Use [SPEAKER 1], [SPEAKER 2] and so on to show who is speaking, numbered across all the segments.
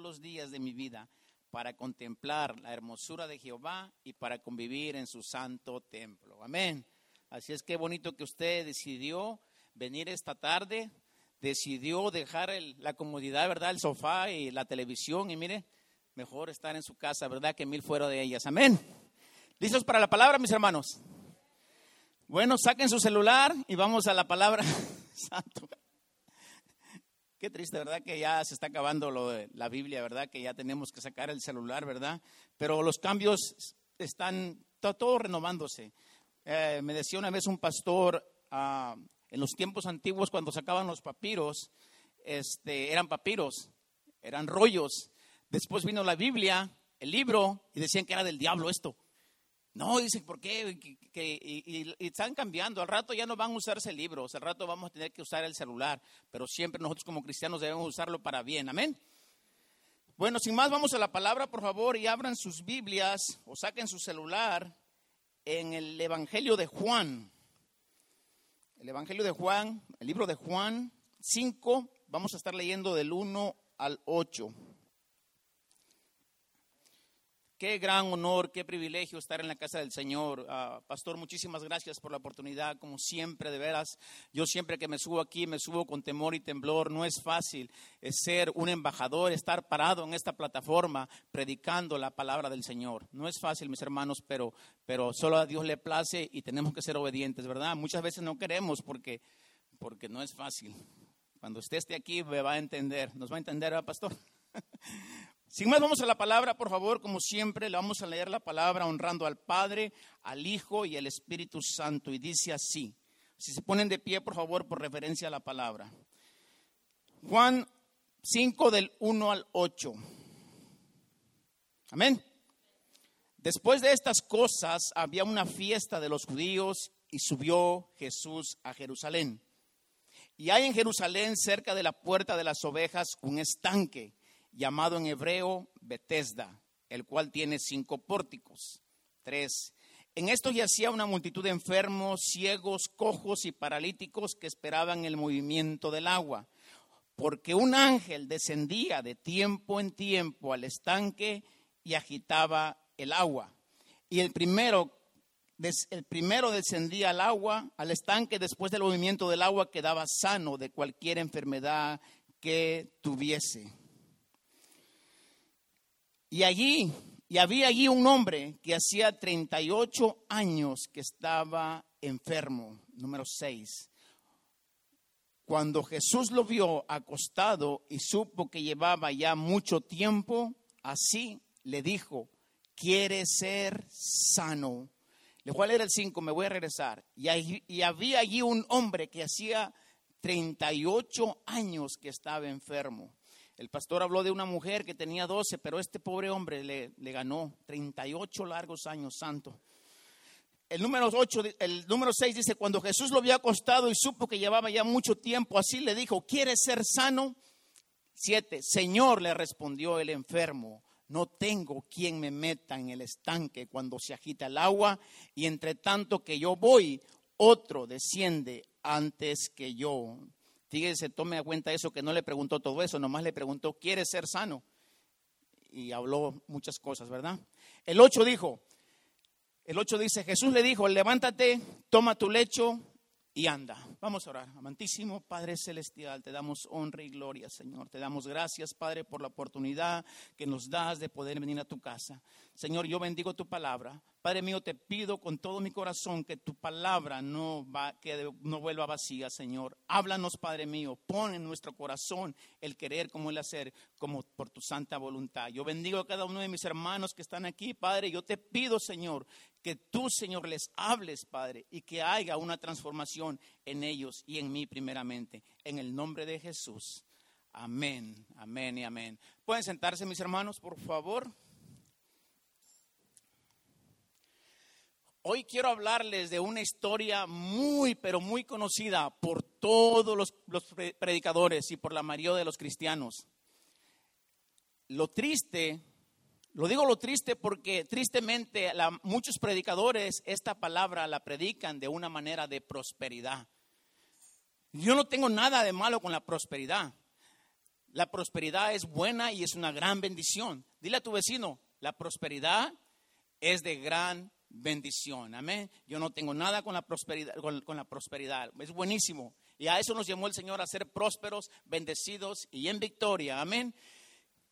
[SPEAKER 1] los días de mi vida para contemplar la hermosura de Jehová y para convivir en su santo templo. Amén. Así es que bonito que usted decidió venir esta tarde, decidió dejar la comodidad, ¿verdad? El sofá y la televisión y mire, mejor estar en su casa, ¿verdad? Que mil fuera de ellas. Amén. ¿Listos para la palabra, mis hermanos? Bueno, saquen su celular y vamos a la palabra santo. Qué triste, ¿verdad? Que ya se está acabando lo de la Biblia, ¿verdad? Que ya tenemos que sacar el celular, ¿verdad? Pero los cambios están todo renovándose. Eh, me decía una vez un pastor, ah, en los tiempos antiguos cuando sacaban los papiros, este, eran papiros, eran rollos. Después vino la Biblia, el libro, y decían que era del diablo esto. No, dicen, ¿por qué? y, están cambiando. Al rato ya no van a usarse libros, al rato vamos a tener que usar el celular, pero siempre nosotros como cristianos debemos usarlo para bien. Amén. Bueno, sin más, vamos a la palabra, por favor, y abran sus Biblias o saquen su celular en el Evangelio de Juan. El Evangelio de Juan, el libro de Juan 5, vamos a estar leyendo del 1 al 8. Qué gran honor, qué privilegio estar en la casa del Señor. Ah, pastor, muchísimas gracias por la oportunidad, como siempre, de veras. Yo siempre que me subo aquí, me subo con temor y temblor. No es fácil ser un embajador, estar parado en esta plataforma predicando la palabra del Señor. No es fácil, mis hermanos, pero, pero solo a Dios le place y tenemos que ser obedientes, ¿verdad? Muchas veces no queremos porque, porque no es fácil. Cuando usted esté aquí me va a entender. ¿Nos va a entender, pastor? Sin más, vamos a la palabra, por favor, como siempre, le vamos a leer la palabra honrando al Padre, al Hijo y al Espíritu Santo. Y dice así, si se ponen de pie, por favor, por referencia a la palabra. Juan 5 del 1 al 8. Amén. Después de estas cosas había una fiesta de los judíos y subió Jesús a Jerusalén. Y hay en Jerusalén, cerca de la puerta de las ovejas, un estanque llamado en hebreo Bethesda, el cual tiene cinco pórticos. Tres. En esto yacía una multitud de enfermos, ciegos, cojos y paralíticos que esperaban el movimiento del agua, porque un ángel descendía de tiempo en tiempo al estanque y agitaba el agua. Y el primero, el primero descendía al agua, al estanque, después del movimiento del agua quedaba sano de cualquier enfermedad que tuviese. Y allí, y había allí un hombre que hacía 38 años que estaba enfermo. Número 6. Cuando Jesús lo vio acostado y supo que llevaba ya mucho tiempo, así le dijo, quiere ser sano. Le voy a leer el 5, me voy a regresar. Y, y había allí un hombre que hacía 38 años que estaba enfermo. El pastor habló de una mujer que tenía 12, pero este pobre hombre le, ganó 38 largos años, santo. El número, 8, el número 6 dice, cuando Jesús lo había acostado y supo que llevaba ya mucho tiempo, así le dijo, ¿quieres ser sano? 7, Señor, le respondió el enfermo, no tengo quien me meta en el estanque cuando se agita el agua, y entre tanto que yo voy, otro desciende antes que yo. Fíjese, tome a cuenta eso, que no le preguntó todo eso, nomás le preguntó, ¿quiere ser sano? Y habló muchas cosas, ¿verdad? El 8 dijo, el 8 dice, Jesús le dijo, levántate, toma tu lecho y anda. Vamos a orar. Amantísimo Padre Celestial, te damos honra y gloria, Señor. Te damos gracias, Padre, por la oportunidad que nos das de poder venir a tu casa. Señor, yo bendigo tu palabra. Padre mío, te pido con todo mi corazón que tu palabra no, va, que no vuelva vacía, Señor. Háblanos, Padre mío, pon en nuestro corazón el querer como el hacer, como por tu santa voluntad. Yo bendigo a cada uno de mis hermanos que están aquí, Padre. Yo te pido, Señor, que tú, Señor, les hables, Padre, y que haya una transformación en ellos y en mí primeramente. En el nombre de Jesús. Amén, amén y amén. ¿Pueden sentarse, mis hermanos, por favor? Hoy quiero hablarles de una historia muy, pero muy conocida por todos los, predicadores y por la mayoría de los cristianos. Lo triste, lo digo lo triste porque tristemente muchos predicadores esta palabra la predican de una manera de prosperidad. Yo no tengo nada de malo con la prosperidad. La prosperidad es buena y es una gran bendición. Dile a tu vecino, la prosperidad es de gran bendición. Amén. Yo no tengo nada con la prosperidad, con, la prosperidad. Es buenísimo. Y a eso nos llamó el Señor a ser prósperos, bendecidos y en victoria. Amén.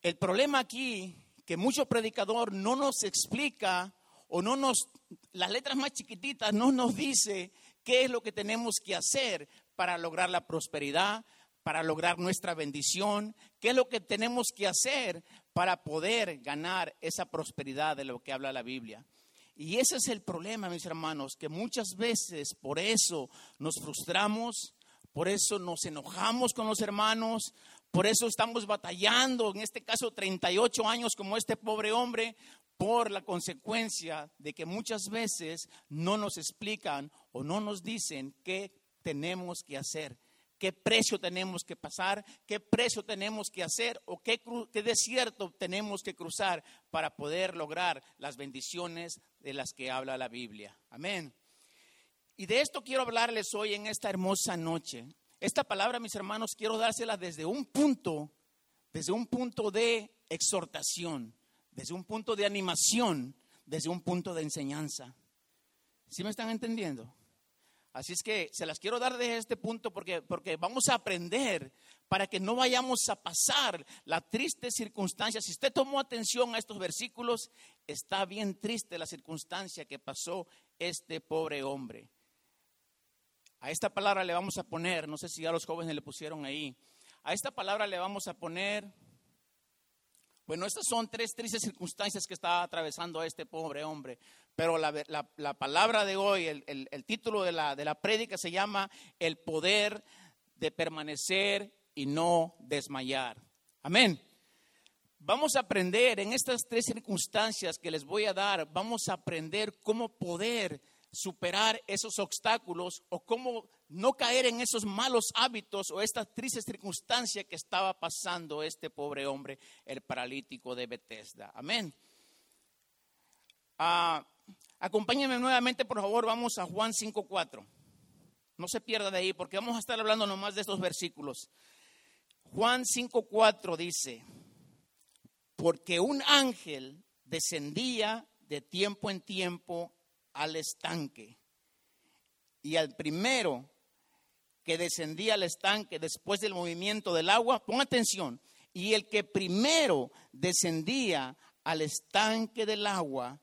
[SPEAKER 1] El problema aquí que mucho predicador no nos explica o no nos, las letras más chiquititas no nos dice qué es lo que tenemos que hacer para lograr la prosperidad, para lograr nuestra bendición, qué es lo que tenemos que hacer para poder ganar esa prosperidad de lo que habla la Biblia. Y ese es el problema, mis hermanos, que muchas veces por eso nos frustramos, por eso nos enojamos con los hermanos, por eso estamos batallando, en este caso 38 años como este pobre hombre, por la consecuencia de que muchas veces no nos explican o no nos dicen qué tenemos que hacer, qué precio tenemos que pasar, qué precio tenemos que hacer o qué, desierto tenemos que cruzar para poder lograr las bendiciones de las que habla la Biblia. Amén. Y de esto quiero hablarles hoy en esta hermosa noche. Esta palabra, mis hermanos, quiero dársela desde un punto, desde un punto de exhortación desde un punto de animación, desde un punto de enseñanza. ¿Sí me están entendiendo? Así es que se las quiero dar desde este punto porque, porque vamos a aprender para que no vayamos a pasar la triste circunstancia. Si usted tomó atención a estos versículos, está bien triste la circunstancia que pasó este pobre hombre. A esta palabra le vamos a poner, no sé si ya los jóvenes le pusieron ahí, a esta palabra le vamos a poner bueno, estas son tres tristes circunstancias que estaba atravesando este pobre hombre. Pero la, palabra de hoy, el, título de la, de la prédica se llama El poder de permanecer y no desmayar. Amén. Vamos a aprender en estas tres circunstancias que les voy a dar, vamos a aprender cómo poder superar esos obstáculos o cómo no caer en esos malos hábitos o esta triste circunstancia que estaba pasando este pobre hombre, el paralítico de Bethesda. Amén. Ah, acompáñenme nuevamente, por favor, vamos a Juan 5.4. No se pierda de ahí porque vamos a estar hablando nomás de estos versículos. Juan 5.4 dice, porque un ángel descendía de tiempo en tiempo al estanque. Y al primero que descendía al estanque después del movimiento del agua, pon atención, y el que primero descendía al estanque del agua,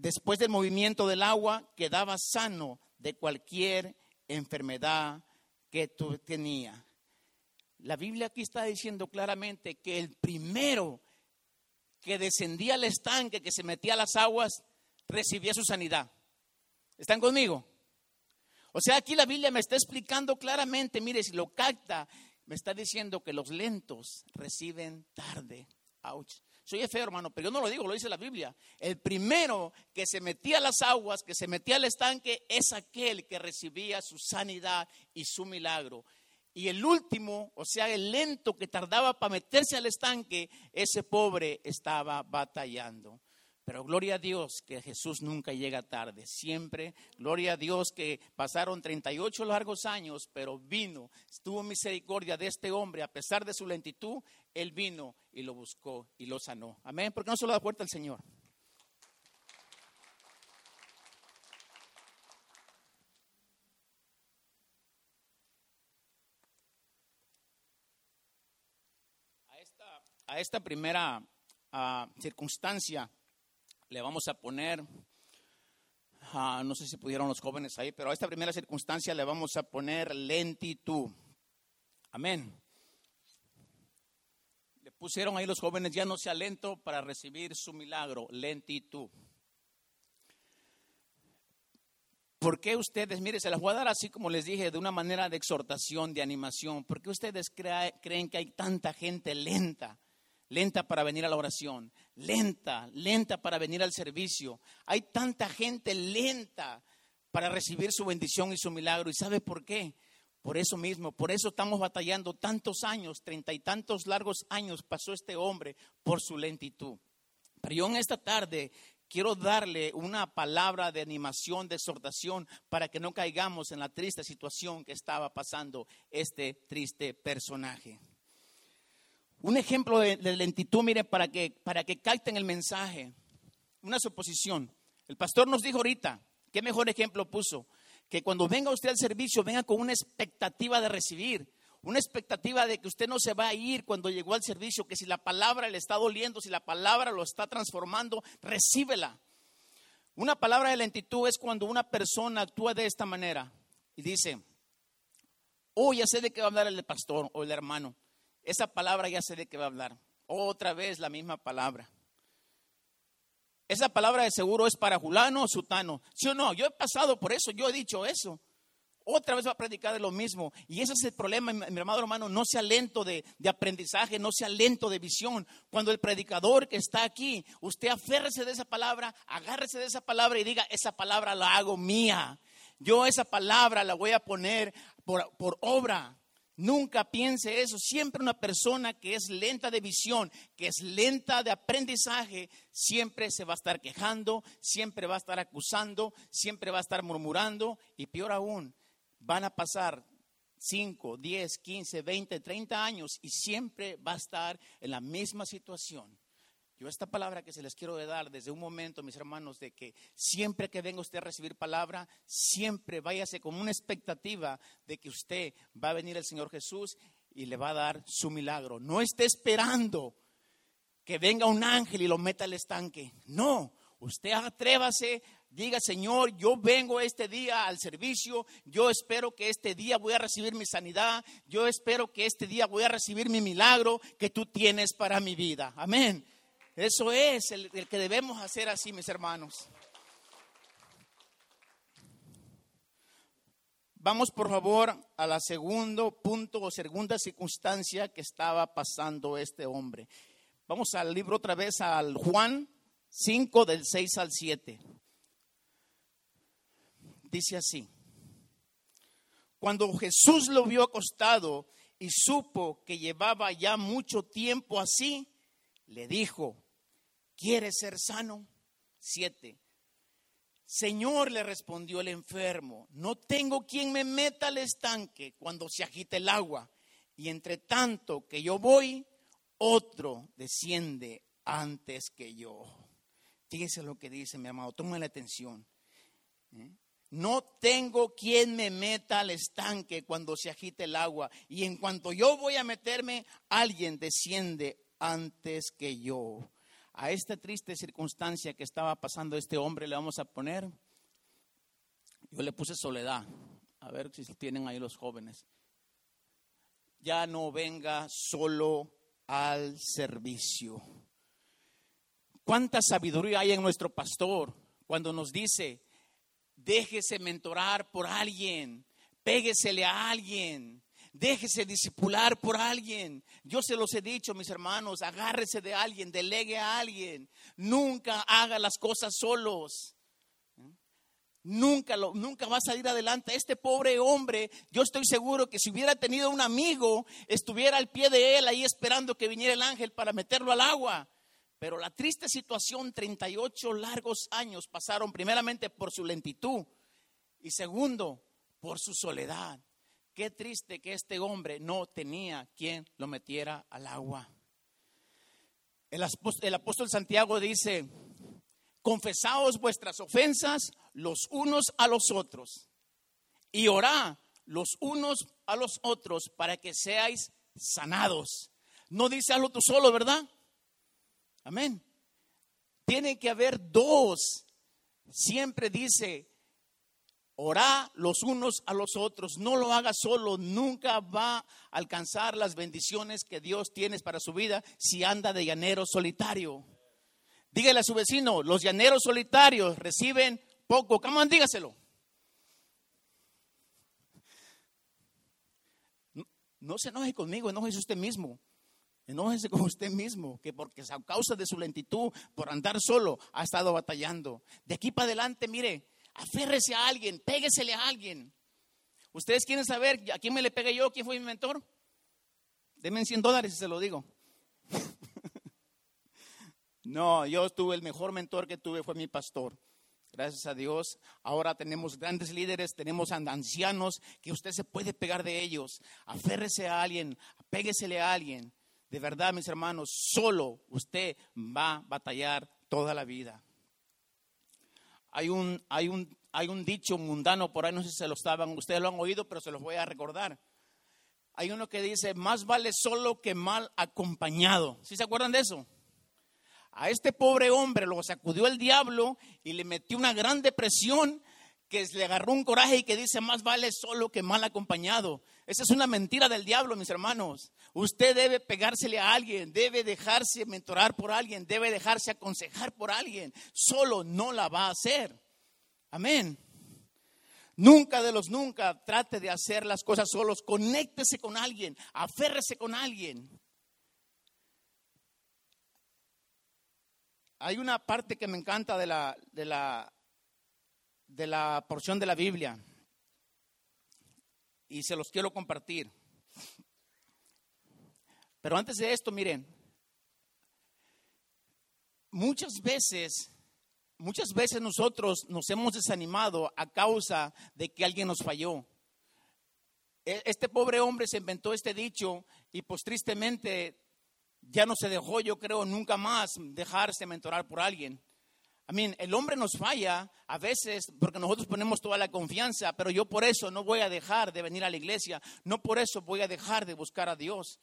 [SPEAKER 1] después del movimiento del agua, quedaba sano de cualquier enfermedad que tenía. La Biblia aquí está diciendo claramente que el primero que descendía al estanque, que se metía a las aguas, recibía su sanidad. ¿Están conmigo? O sea, aquí la Biblia me está explicando claramente, mire, si lo capta, me está diciendo que los lentos reciben tarde. Ouch. Soy feo, hermano, pero yo no lo digo, lo dice la Biblia. El primero que se metía a las aguas, que se metía al estanque, es aquel que recibía su sanidad y su milagro. Y el último, o sea, el lento que tardaba para meterse al estanque, ese pobre estaba batallando. Pero gloria a Dios que Jesús nunca llega tarde, siempre. Gloria a Dios que pasaron 38 largos años, pero vino, tuvo misericordia de este hombre, a pesar de su lentitud, él vino y lo buscó y lo sanó. Amén, porque no solo da puerta al Señor. a esta primera ah, circunstancia le vamos a poner, ah, no sé si pudieron los jóvenes ahí, pero a esta primera circunstancia le vamos a poner lentitud. Amén. Pusieron ahí los jóvenes, ya no sea lento para recibir su milagro, lentitud. ¿Por qué ustedes, mire, se las voy a dar así como les dije, de una manera de exhortación, de animación? ¿Por qué ustedes creen que hay tanta gente lenta? lenta para venir a la oración, lenta, lenta para venir al servicio. Hay tanta gente lenta para recibir su bendición y su milagro. ¿Y sabe por qué? Por eso mismo, por eso estamos batallando tantos años, treinta y tantos largos años pasó este hombre por su lentitud. Pero yo en esta tarde quiero darle una palabra de animación, de exhortación, para que no caigamos en la triste situación que estaba pasando este triste personaje. Un ejemplo de, lentitud, mire, para que, para que capten el mensaje. Una suposición. El pastor nos dijo ahorita, ¿qué mejor ejemplo puso? Que cuando venga usted al servicio, venga con una expectativa de recibir, una expectativa de que usted no se va a ir cuando llegó al servicio, que si la palabra le está doliendo, si la palabra lo está transformando, recíbela. Una palabra de lentitud es cuando una persona actúa de esta manera y dice, oh, ya sé de qué va a hablar el pastor o el hermano. Esa palabra ya sé de qué va a hablar. Otra vez la misma palabra. Esa palabra de seguro es para Julano o Sutano. ¿Sí o no? Yo he pasado por eso, yo he dicho eso. Otra vez va a predicar de lo mismo. Y ese es el problema, mi hermano hermano. No sea lento de, de, aprendizaje, no sea lento de visión. Cuando el predicador que está aquí, usted aférrese de esa palabra, agárrese de esa palabra y diga, esa palabra la hago mía. Yo esa palabra la voy a poner por, por obra. Nunca piense eso. Siempre una persona que es lenta de visión, que es lenta de aprendizaje, siempre se va a estar quejando, siempre va a estar acusando, siempre va a estar murmurando y peor aún, van a pasar 5, 10, 15, 20, 30 años y siempre va a estar en la misma situación. Yo esta palabra que se les quiero dar desde un momento, mis hermanos, de que siempre que venga usted a recibir palabra, siempre váyase con una expectativa de que usted va a venir el Señor Jesús y le va a dar su milagro. No esté esperando que venga un ángel y lo meta al estanque. No, usted atrévase, diga, Señor, yo vengo este día al servicio, yo espero que este día voy a recibir mi sanidad, yo espero que este día voy a recibir mi milagro que tú tienes para mi vida. Amén. Eso es el, que debemos hacer así, mis hermanos. Vamos por favor a la segundo punto o segunda circunstancia que estaba pasando este hombre. Vamos al libro otra vez al Juan 5 del 6 al 7. Dice así. Cuando Jesús lo vio acostado y supo que llevaba ya mucho tiempo así, le dijo, ¿Quieres ser sano? Siete. Señor, le respondió el enfermo, no tengo quien me meta al estanque cuando se agita el agua. Y entre tanto que yo voy, otro desciende antes que yo. Fíjese lo que dice mi amado, toma la atención. ¿eh? No tengo quien me meta al estanque cuando se agite el agua. Y en cuanto yo voy a meterme, alguien desciende antes que yo a esta triste circunstancia que estaba pasando este hombre le vamos a poner, yo le puse soledad. A ver si tienen ahí los jóvenes. Ya no venga solo al servicio. ¿Cuánta sabiduría hay en nuestro pastor cuando nos dice, déjese mentorar por alguien, péguesele a alguien, Déjese discipular por alguien. Yo se los he dicho, mis hermanos, agárrese de alguien, delegue a alguien. Nunca haga las cosas solos. Nunca, lo, nunca va a salir adelante. Este pobre hombre, yo estoy seguro que si hubiera tenido un amigo, estuviera al pie de él ahí esperando que viniera el ángel para meterlo al agua. Pero la triste situación, 38 largos años pasaron primeramente por su lentitud y segundo, por su soledad. Qué triste que este hombre no tenía quien lo metiera al agua. El apóstol, Santiago dice, confesaos vuestras ofensas los unos a los otros y orá los unos a los otros para que seáis sanados. No dice hazlo tú solo, ¿verdad? Amén. Tiene que haber dos. Siempre dice, Orá los unos a los otros, no lo haga solo, nunca va a alcanzar las bendiciones que Dios tiene para su vida si anda de llanero solitario. Dígale a su vecino, los llaneros solitarios reciben poco. ¿Cómo dígaselo? No, no se enoje conmigo, enójese usted mismo. Enójese con usted mismo, que porque a causa de su lentitud, por andar solo, ha estado batallando. De aquí para adelante, mire, Aférrese a alguien, péguesele a alguien. ¿Ustedes quieren saber a quién me le pegué yo? ¿Quién fue mi mentor? Denme 100 dólares y se lo digo. No, yo tuve el mejor mentor que tuve fue mi pastor. Gracias a Dios. Ahora tenemos grandes líderes, tenemos ancianos que usted se puede pegar de ellos. Aférrese a alguien, apéguesele a alguien. De verdad, mis hermanos, solo usted va a batallar toda la vida. Hay un, hay un, hay un dicho mundano por ahí, no sé si se lo estaban, ustedes lo han oído, pero se los voy a recordar. Hay uno que dice, más vale solo que mal acompañado. ¿Sí se acuerdan de eso? A este pobre hombre lo sacudió el diablo y le metió una gran depresión que le agarró un coraje y que dice, más vale solo que mal acompañado. Esa es una mentira del diablo, mis hermanos. Usted debe pegársele a alguien, debe dejarse mentorar por alguien, debe dejarse aconsejar por alguien. Solo no la va a hacer. Amén. Nunca de los nunca trate de hacer las cosas solos. Conéctese con alguien, aférrese con alguien. Hay una parte que me encanta de la, de la, de la porción de la Biblia y se los quiero compartir. Pero antes de esto, miren, muchas veces, muchas veces nosotros nos hemos desanimado a causa de que alguien nos falló. E, este pobre hombre se inventó este dicho y pues tristemente ya no se dejó, yo creo, nunca más dejarse mentorar por alguien. I mean, el hombre nos falla a veces porque nosotros ponemos toda la confianza, pero yo por eso no voy a dejar de venir a la iglesia, no por eso voy a dejar de buscar a Dios.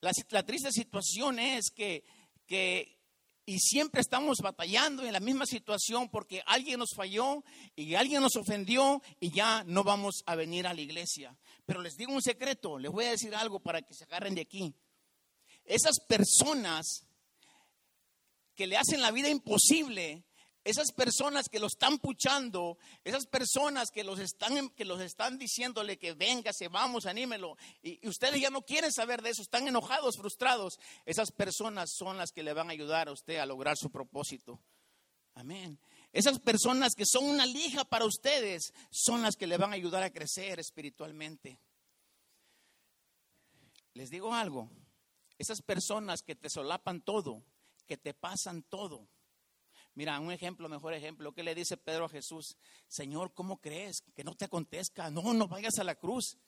[SPEAKER 1] La, la triste situación es que, que, y siempre estamos batallando en la misma situación porque alguien nos falló y alguien nos ofendió y ya no vamos a venir a la iglesia. Pero les digo un secreto, les voy a decir algo para que se agarren de aquí. Esas personas que le hacen la vida imposible, esas personas que lo están puchando, esas personas que los están, que los están diciéndole que venga, se vamos, anímelo, y, y, ustedes ya no quieren saber de eso, están enojados, frustrados, esas personas son las que le van a ayudar a usted a lograr su propósito. Amén. Esas personas que son una lija para ustedes son las que le van a ayudar a crecer espiritualmente. Les digo algo, esas personas que te solapan todo, que te pasan todo. Mira, un ejemplo, mejor ejemplo, ¿qué le dice Pedro a Jesús? Señor, ¿cómo crees que no te acontezca? No, no vayas a la cruz.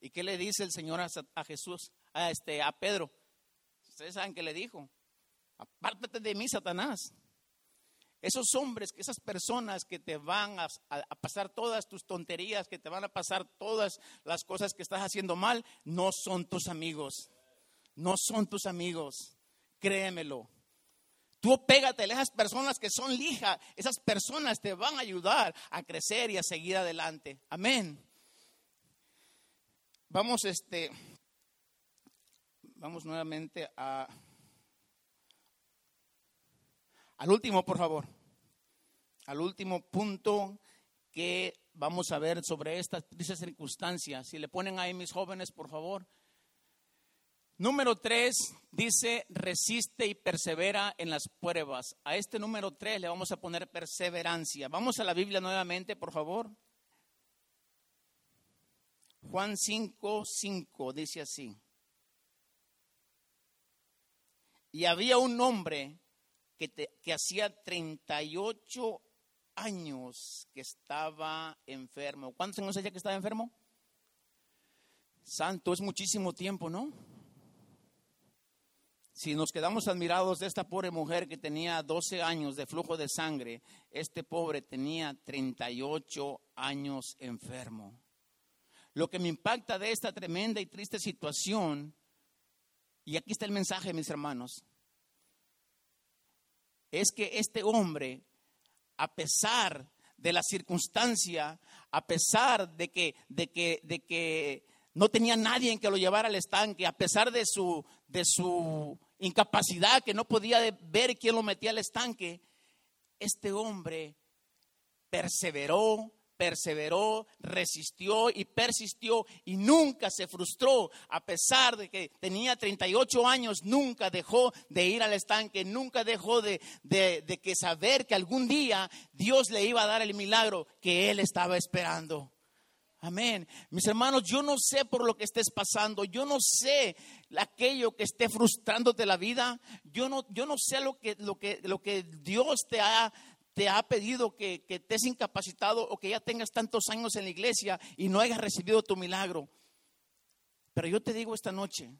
[SPEAKER 1] ¿Y qué le dice el Señor a, Jesús, a, este, a Pedro? Ustedes saben qué le dijo. Apártate de mí, Satanás. Esos hombres, esas personas que te van a, a, pasar todas tus tonterías, que te van a pasar todas las cosas que estás haciendo mal, no son tus amigos. No son tus amigos créemelo. Tú pégate a esas personas que son lija, esas personas te van a ayudar a crecer y a seguir adelante. Amén. Vamos este vamos nuevamente a al último, por favor. Al último punto que vamos a ver sobre estas circunstancias. Si le ponen ahí mis jóvenes, por favor. Número tres dice, resiste y persevera en las pruebas. A este número tres le vamos a poner perseverancia. Vamos a la Biblia nuevamente, por favor. Juan 5, 5 dice así. Y había un hombre que, que hacía 38 años que estaba enfermo. ¿Cuántos años hacía que estaba enfermo? Santo, es muchísimo tiempo, ¿no? Si nos quedamos admirados de esta pobre mujer que tenía 12 años de flujo de sangre, este pobre tenía 38 años enfermo. Lo que me impacta de esta tremenda y triste situación, y aquí está el mensaje, mis hermanos, es que este hombre, a pesar de la circunstancia, a pesar de que, de que, de que no tenía nadie en que lo llevara al estanque, a pesar de su, de su incapacidad, que no podía ver quién lo metía al estanque, este hombre perseveró, perseveró, resistió y persistió y nunca se frustró, a pesar de que tenía 38 años, nunca dejó de ir al estanque, nunca dejó de, de, de que saber que algún día Dios le iba a dar el milagro que él estaba esperando. Amén. Mis hermanos, yo no sé por lo que estés pasando, yo no sé aquello que esté frustrándote la vida, yo no, yo no sé lo que, lo, que, lo que Dios te ha, te ha pedido que, que estés incapacitado o que ya tengas tantos años en la iglesia y no hayas recibido tu milagro. Pero yo te digo esta noche,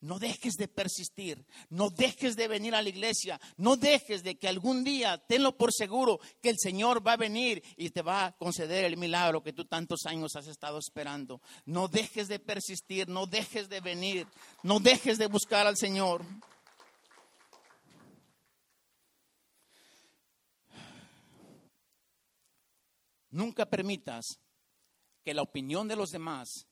[SPEAKER 1] no dejes de persistir, no dejes de venir a la iglesia, no dejes de que algún día, tenlo por seguro, que el Señor va a venir y te va a conceder el milagro que tú tantos años has estado esperando. No dejes de persistir, no dejes de venir, no dejes de buscar al Señor. Nunca permitas que la opinión de los demás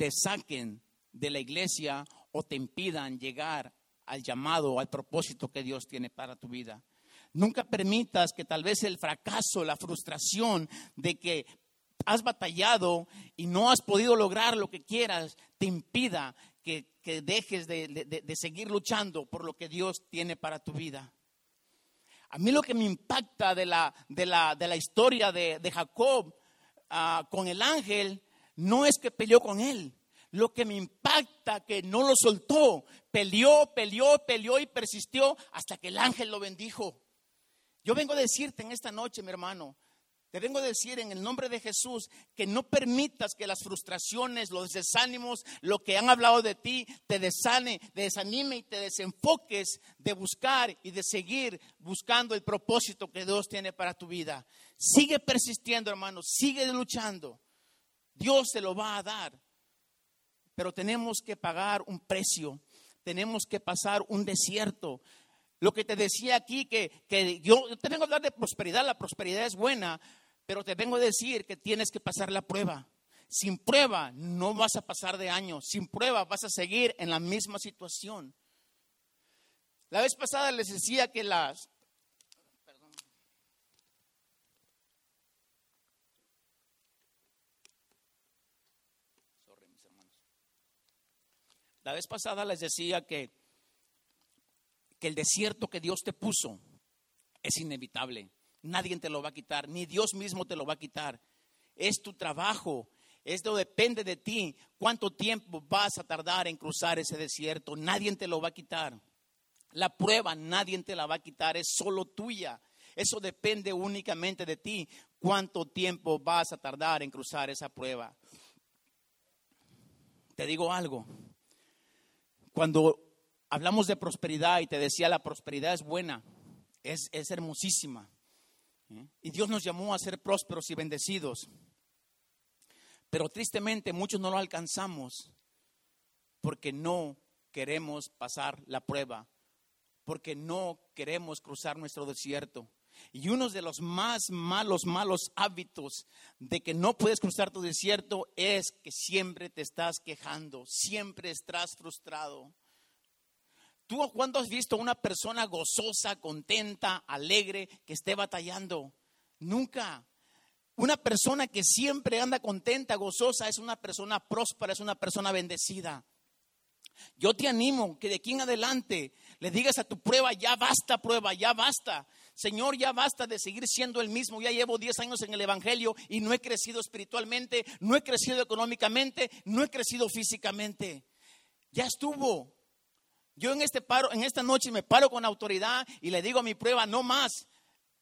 [SPEAKER 1] te saquen de la iglesia o te impidan llegar al llamado, al propósito que Dios tiene para tu vida. Nunca permitas que tal vez el fracaso, la frustración de que has batallado y no has podido lograr lo que quieras, te impida que, dejes de, seguir luchando por lo que Dios tiene para tu vida. A mí lo que me impacta de la, de la, historia de, Jacob ah, con el ángel no es que peleó con él. Lo que me impacta que no lo soltó, peleó, peleó, peleó y persistió hasta que el ángel lo bendijo. Yo vengo a decirte en esta noche, mi hermano, te vengo a decir en el nombre de Jesús que no permitas que las frustraciones, los desánimos, lo que han hablado de ti, te desane, te desanime y te desenfoques de buscar y de seguir buscando el propósito que Dios tiene para tu vida. Sigue persistiendo, hermano, sigue luchando. Dios te lo va a dar. Pero tenemos que pagar un precio, tenemos que pasar un desierto. Lo que te decía aquí, que, yo, te vengo a hablar de prosperidad, la prosperidad es buena, pero te vengo a decir que tienes que pasar la prueba. Sin prueba no vas a pasar de año, sin prueba vas a seguir en la misma situación. La vez pasada les decía que las, La vez pasada les decía que, que el desierto que Dios te puso es inevitable. Nadie te lo va a quitar, ni Dios mismo te lo va a quitar. Es tu trabajo, esto depende de ti. ¿Cuánto tiempo vas a tardar en cruzar ese desierto? Nadie te lo va a quitar. La prueba nadie te la va a quitar, es solo tuya. Eso depende únicamente de ti. ¿Cuánto tiempo vas a tardar en cruzar esa prueba? Te digo algo, cuando hablamos de prosperidad y te decía la prosperidad es buena, es, hermosísima. ¿eh? Y Dios nos llamó a ser prósperos y bendecidos. Pero tristemente muchos no lo alcanzamos porque no queremos pasar la prueba, porque no queremos cruzar nuestro desierto. Y uno de los más malos, malos hábitos de que no puedes cruzar tu desierto es que siempre te estás quejando, siempre estás frustrado. ¿Tú cuándo has visto una persona gozosa, contenta, alegre, que esté batallando? Nunca. Una persona que siempre anda contenta, gozosa, es una persona próspera, es una persona bendecida. Yo te animo que de aquí en adelante le digas a tu prueba, ya basta prueba, ya basta. Señor, ya basta de seguir siendo el mismo. Ya llevo 10 años en el Evangelio y no he crecido espiritualmente, no he crecido económicamente, no he crecido físicamente. Ya estuvo. Yo en este paro, en esta noche me paro con autoridad y le digo a mi prueba, no más.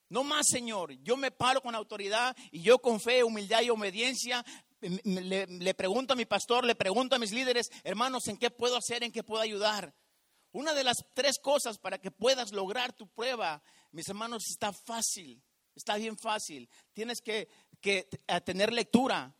[SPEAKER 1] No más, Señor. Yo me paro con autoridad y yo con fe, humildad y obediencia le, le, pregunto a mi pastor, le pregunto a mis líderes, hermanos, ¿en qué puedo hacer? ¿En qué puedo ayudar? Una de las tres cosas para que puedas lograr tu prueba mis hermanos, está fácil, está bien fácil. Tienes que, tener lectura.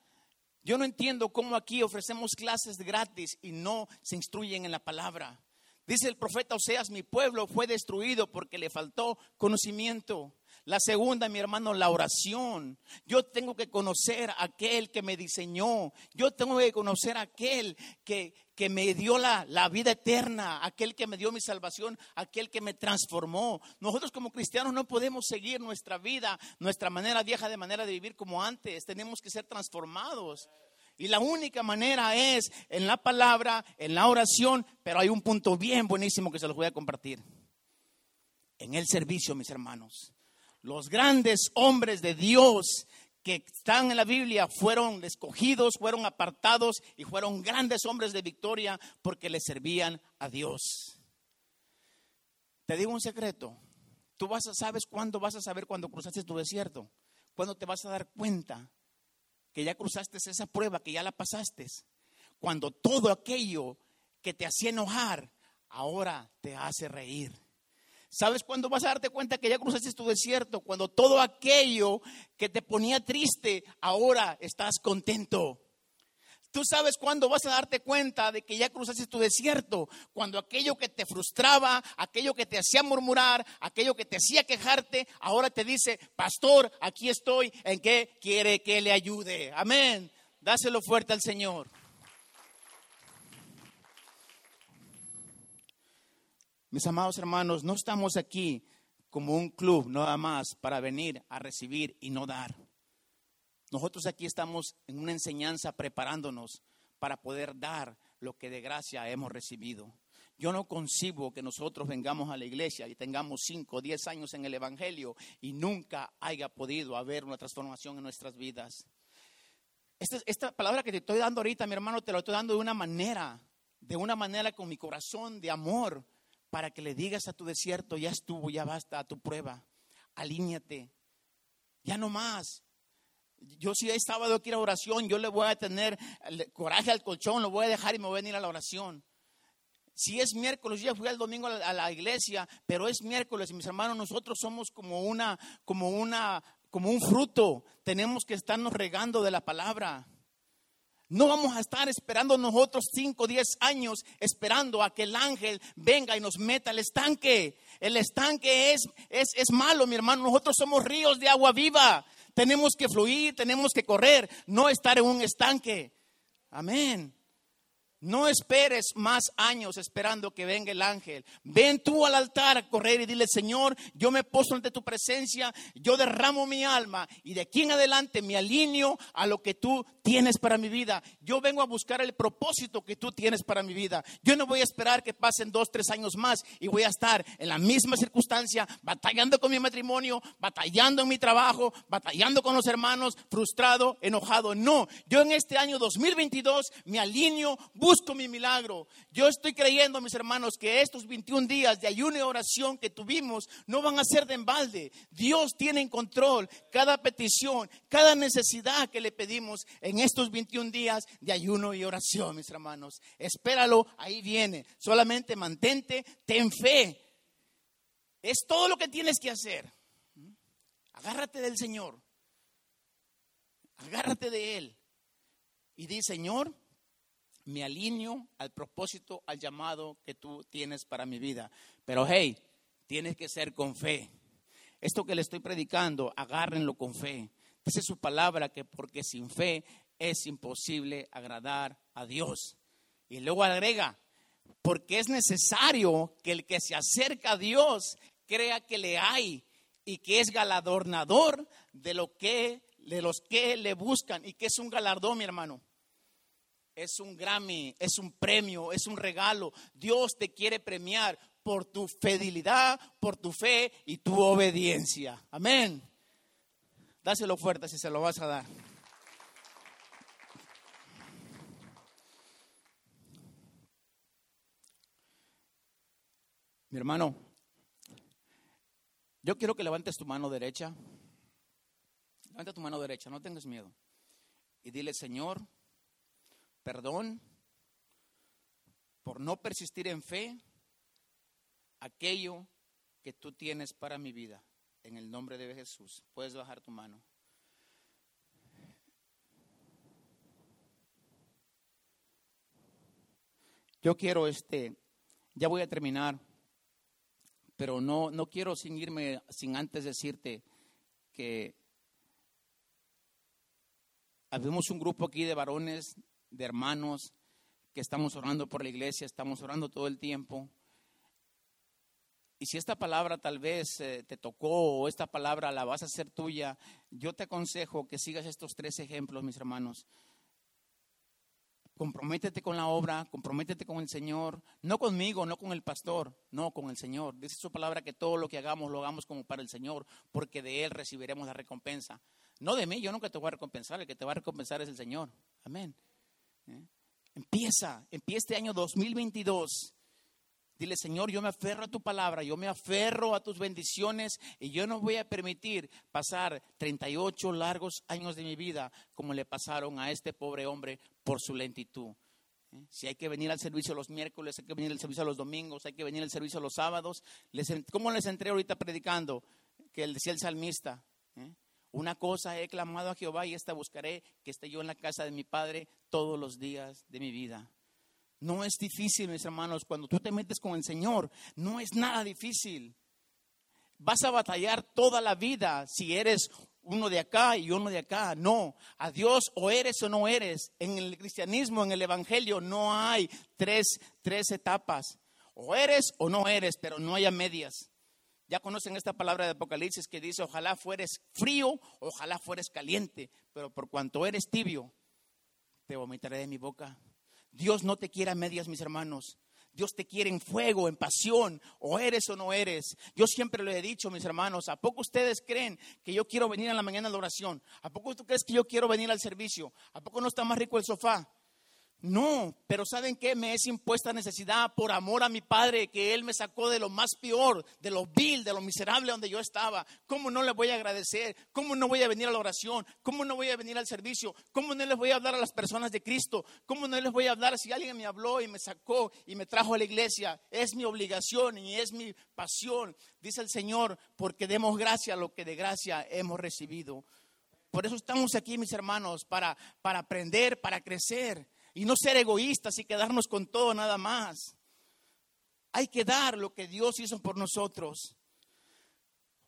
[SPEAKER 1] Yo no entiendo cómo aquí ofrecemos clases gratis y no se instruyen en la palabra. Dice el profeta Oseas, mi pueblo fue destruido porque le faltó conocimiento. La segunda, mi hermano, la oración. Yo tengo que conocer a aquel que me diseñó. Yo tengo que conocer a aquel que, que me dio la, la, vida eterna, aquel que me dio mi salvación, aquel que me transformó. Nosotros como cristianos no podemos seguir nuestra vida, nuestra manera vieja de manera de vivir como antes. Tenemos que ser transformados. Y la única manera es en la palabra, en la oración, pero hay un punto bien buenísimo que se los voy a compartir. En el servicio, mis hermanos los grandes hombres de Dios que están en la Biblia fueron escogidos, fueron apartados y fueron grandes hombres de victoria porque le servían a Dios. Te digo un secreto. Tú vas a sabes cuándo vas a saber cuando cruzaste tu desierto. Cuándo te vas a dar cuenta que ya cruzaste esa prueba, que ya la pasaste. Cuando todo aquello que te hacía enojar ahora te hace reír. ¿Sabes cuándo vas a darte cuenta que ya cruzaste tu desierto? Cuando todo aquello que te ponía triste, ahora estás contento. Tú sabes cuándo vas a darte cuenta de que ya cruzaste tu desierto, cuando aquello que te frustraba, aquello que te hacía murmurar, aquello que te hacía quejarte, ahora te dice, pastor, aquí estoy, ¿en qué quiere que le ayude? Amén. Dáselo fuerte al Señor. Mis amados hermanos, no estamos aquí como un club nada más para venir a recibir y no dar. Nosotros aquí estamos en una enseñanza preparándonos para poder dar lo que de gracia hemos recibido. Yo no concibo que nosotros vengamos a la iglesia y tengamos cinco o diez años en el Evangelio y nunca haya podido haber una transformación en nuestras vidas. Esta, esta palabra que te estoy dando ahorita, mi hermano, te lo estoy dando de una manera, de una manera con mi corazón de amor, para que le digas a tu desierto, ya estuvo, ya basta, a tu prueba, alíñate, ya no más. Yo si es sábado quiero oración, yo le voy a tener coraje al colchón, lo voy a dejar y me voy a venir a la oración. Si es miércoles, yo ya fui el domingo a la, iglesia, pero es miércoles, mis hermanos, nosotros somos como una, como una, como un fruto. Tenemos que estarnos regando de la palabra. No vamos a estar esperando nosotros 5 o 10 años esperando a que el ángel venga y nos meta al estanque. El estanque es, es, es malo, mi hermano. Nosotros somos ríos de agua viva. Tenemos que fluir, tenemos que correr, no estar en un estanque. Amén. No esperes más años esperando que venga el ángel. Ven tú al altar a correr y dile, Señor, yo me poso ante tu presencia, yo derramo mi alma y de aquí en adelante me alineo a lo que tú tienes para mi vida. Yo vengo a buscar el propósito que tú tienes para mi vida. Yo no voy a esperar que pasen dos, tres años más y voy a estar en la misma circunstancia, batallando con mi matrimonio, batallando en mi trabajo, batallando con los hermanos, frustrado, enojado. No, yo en este año 2022 me alineo, busco mi milagro. Yo estoy creyendo, mis hermanos, que estos 21 días de ayuno y oración que tuvimos no van a ser de embalde. Dios tiene en control cada petición, cada necesidad que le pedimos en estos 21 días de ayuno y oración, mis hermanos. Espéralo, ahí viene. Solamente mantente, ten fe. Es todo lo que tienes que hacer. Agárrate del Señor. Agárrate de Él. Y di, Señor, me alineo al propósito, al llamado que tú tienes para mi vida. Pero hey, tienes que ser con fe. Esto que le estoy predicando, agárrenlo con fe. Dice su palabra que porque sin fe es imposible agradar a Dios. Y luego agrega, porque es necesario que el que se acerca a Dios crea que le hay y que es galardonador de lo que de los que le buscan y que es un galardón, mi hermano es un Grammy, es un premio, es un regalo. Dios te quiere premiar por tu fidelidad, por tu fe y tu obediencia. Amén. Dáselo fuerte si se lo vas a dar. Mi hermano, yo quiero que levantes tu mano derecha. Levanta tu mano derecha, no tengas miedo. Y dile, Señor, perdón por no persistir en fe aquello que tú tienes para mi vida. En el nombre de Jesús, puedes bajar tu mano. Yo quiero este, ya voy a terminar, pero no, no quiero sin irme sin antes decirte que habemos un grupo aquí de varones de hermanos que estamos orando por la iglesia, estamos orando todo el tiempo. Y si esta palabra tal vez eh, te tocó o esta palabra la vas a hacer tuya, yo te aconsejo que sigas estos tres ejemplos, mis hermanos. Comprométete con la obra, comprométete con el Señor, no conmigo, no con el pastor, no con el Señor. Dice su palabra que todo lo que hagamos lo hagamos como para el Señor, porque de Él recibiremos la recompensa. No de mí, yo nunca te voy a recompensar, el que te va a recompensar es el Señor. Amén. Empieza, empieza este año 2022. Dile, Señor, yo me aferro a tu palabra, yo me aferro a tus bendiciones y yo no voy a permitir pasar 38 largos años de mi vida como le pasaron a este pobre hombre por su lentitud. ¿Eh? Si hay que venir al servicio los miércoles, hay que venir al servicio los domingos, hay que venir al servicio los sábados. ¿Cómo les entré ahorita predicando? Que decía el salmista. ¿eh? Una cosa he clamado a Jehová y esta buscaré, que esté yo en la casa de mi Padre todos los días de mi vida. No es difícil, mis hermanos, cuando tú te metes con el Señor, no es nada difícil. Vas a batallar toda la vida si eres uno de acá y uno de acá. No, a Dios o eres o no eres. En el cristianismo, en el Evangelio, no hay tres, tres etapas. O eres o no eres, pero no haya medias. Ya conocen esta palabra de Apocalipsis que dice, ojalá fueres frío, ojalá fueres caliente, pero por cuanto eres tibio, te vomitaré de mi boca. Dios no te quiere a medias, mis hermanos. Dios te quiere en fuego, en pasión, o eres o no eres. Yo siempre lo he dicho, mis hermanos, ¿a poco ustedes creen que yo quiero venir a la mañana a la oración? ¿A poco tú crees que yo quiero venir al servicio? ¿A poco no está más rico el sofá? No, pero ¿saben qué? Me es impuesta necesidad por amor a mi Padre, que Él me sacó de lo más peor, de lo vil, de lo miserable donde yo estaba. ¿Cómo no le voy a agradecer? ¿Cómo no voy a venir a la oración? ¿Cómo no voy a venir al servicio? ¿Cómo no les voy a hablar a las personas de Cristo? ¿Cómo no les voy a hablar si alguien me habló y me sacó y me trajo a la iglesia? Es mi obligación y es mi pasión, dice el Señor, porque demos gracia a lo que de gracia hemos recibido. Por eso estamos aquí, mis hermanos, para, para aprender, para crecer y no ser egoístas y quedarnos con todo nada más. Hay que dar lo que Dios hizo por nosotros.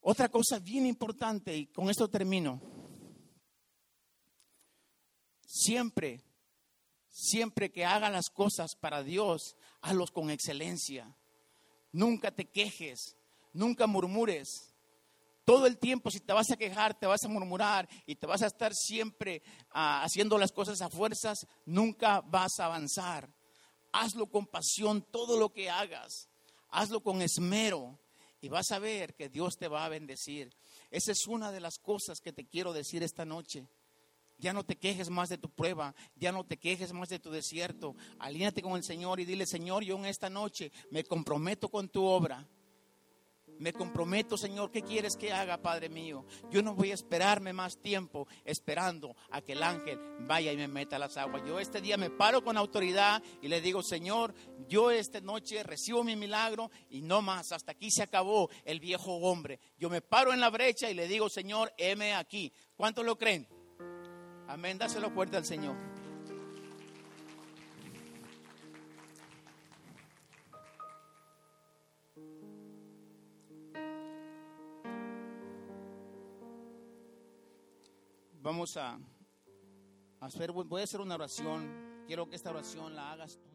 [SPEAKER 1] Otra cosa bien importante, y con esto termino. Siempre, siempre que haga las cosas para Dios, hazlos con excelencia. Nunca te quejes, nunca murmures. Todo el tiempo, si te vas a quejar, te vas a murmurar y te vas a estar siempre ah, haciendo las cosas a fuerzas, nunca vas a avanzar. Hazlo con pasión todo lo que hagas. Hazlo con esmero y vas a ver que Dios te va a bendecir. Esa es una de las cosas que te quiero decir esta noche. Ya no te quejes más de tu prueba, ya no te quejes más de tu desierto. Alíñate con el Señor y dile, Señor, yo en esta noche me comprometo con tu obra. Me comprometo, Señor, ¿qué quieres que haga, Padre mío? Yo no voy a esperarme más tiempo esperando a que el ángel vaya y me meta las aguas. Yo este día me paro con autoridad y le digo, Señor, yo esta noche recibo mi milagro y no más. Hasta aquí se acabó el viejo hombre. Yo me paro en la brecha y le digo, Señor, heme aquí. ¿Cuántos lo creen? Amén, dáselo fuerte al Señor. Vamos a hacer, voy a hacer una oración. Quiero que esta oración la hagas tú.